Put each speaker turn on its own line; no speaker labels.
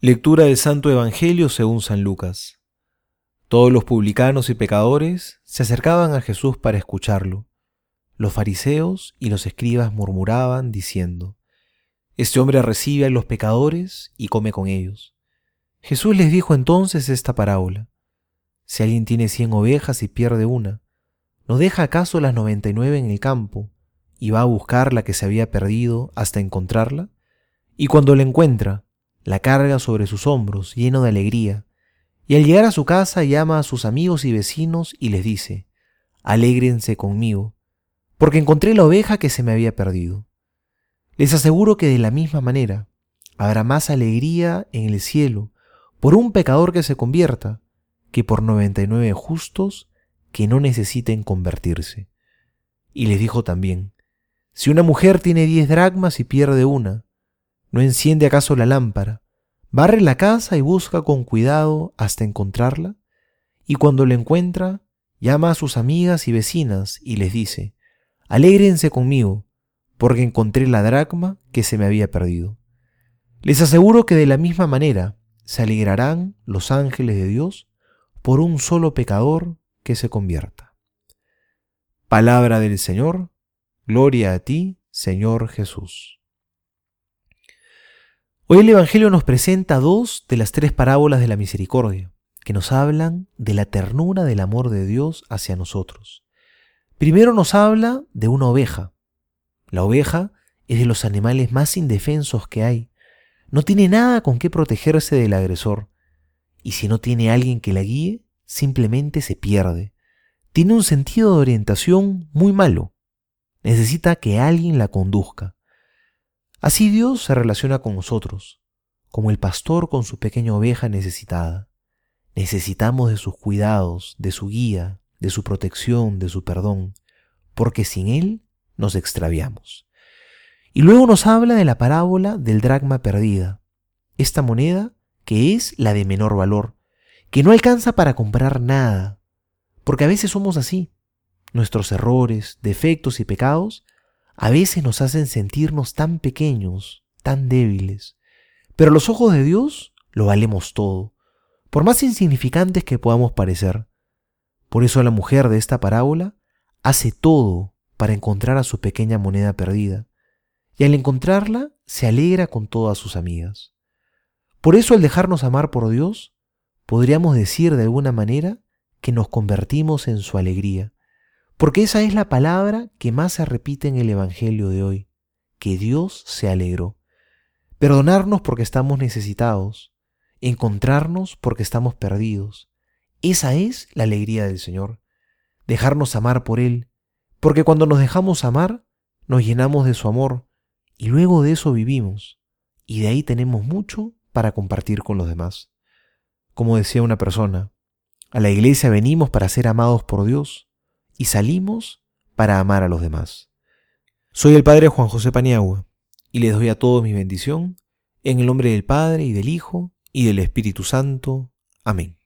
Lectura del Santo Evangelio según San Lucas. Todos los publicanos y pecadores se acercaban a Jesús para escucharlo. Los fariseos y los escribas murmuraban diciendo, Este hombre recibe a los pecadores y come con ellos. Jesús les dijo entonces esta parábola. Si alguien tiene cien ovejas y pierde una, ¿no deja acaso las noventa y nueve en el campo y va a buscar la que se había perdido hasta encontrarla? Y cuando la encuentra, la carga sobre sus hombros, lleno de alegría, y al llegar a su casa llama a sus amigos y vecinos y les dice, Alégrense conmigo, porque encontré la oveja que se me había perdido. Les aseguro que de la misma manera habrá más alegría en el cielo por un pecador que se convierta que por noventa y nueve justos que no necesiten convertirse. Y les dijo también, si una mujer tiene diez dracmas y pierde una, ¿No enciende acaso la lámpara? Barre la casa y busca con cuidado hasta encontrarla. Y cuando la encuentra, llama a sus amigas y vecinas y les dice, Alégrense conmigo, porque encontré la dracma que se me había perdido. Les aseguro que de la misma manera se alegrarán los ángeles de Dios por un solo pecador que se convierta. Palabra del Señor, gloria a ti, Señor Jesús. Hoy el Evangelio nos presenta dos de las tres parábolas de la misericordia, que nos hablan de la ternura del amor de Dios hacia nosotros. Primero nos habla de una oveja. La oveja es de los animales más indefensos que hay. No tiene nada con qué protegerse del agresor. Y si no tiene alguien que la guíe, simplemente se pierde. Tiene un sentido de orientación muy malo. Necesita que alguien la conduzca. Así Dios se relaciona con nosotros, como el pastor con su pequeña oveja necesitada. Necesitamos de sus cuidados, de su guía, de su protección, de su perdón, porque sin Él nos extraviamos. Y luego nos habla de la parábola del dracma perdida, esta moneda que es la de menor valor, que no alcanza para comprar nada, porque a veces somos así. Nuestros errores, defectos y pecados a veces nos hacen sentirnos tan pequeños, tan débiles. Pero los ojos de Dios lo valemos todo, por más insignificantes que podamos parecer. Por eso la mujer de esta parábola hace todo para encontrar a su pequeña moneda perdida, y al encontrarla se alegra con todas sus amigas. Por eso al dejarnos amar por Dios, podríamos decir de alguna manera que nos convertimos en su alegría, porque esa es la palabra que más se repite en el Evangelio de hoy, que Dios se alegró. Perdonarnos porque estamos necesitados, encontrarnos porque estamos perdidos. Esa es la alegría del Señor, dejarnos amar por Él, porque cuando nos dejamos amar, nos llenamos de su amor y luego de eso vivimos, y de ahí tenemos mucho para compartir con los demás. Como decía una persona, a la iglesia venimos para ser amados por Dios, y salimos para amar a los demás. Soy el Padre Juan José Paniagua y les doy a todos mi bendición en el nombre del Padre y del Hijo y del Espíritu Santo. Amén.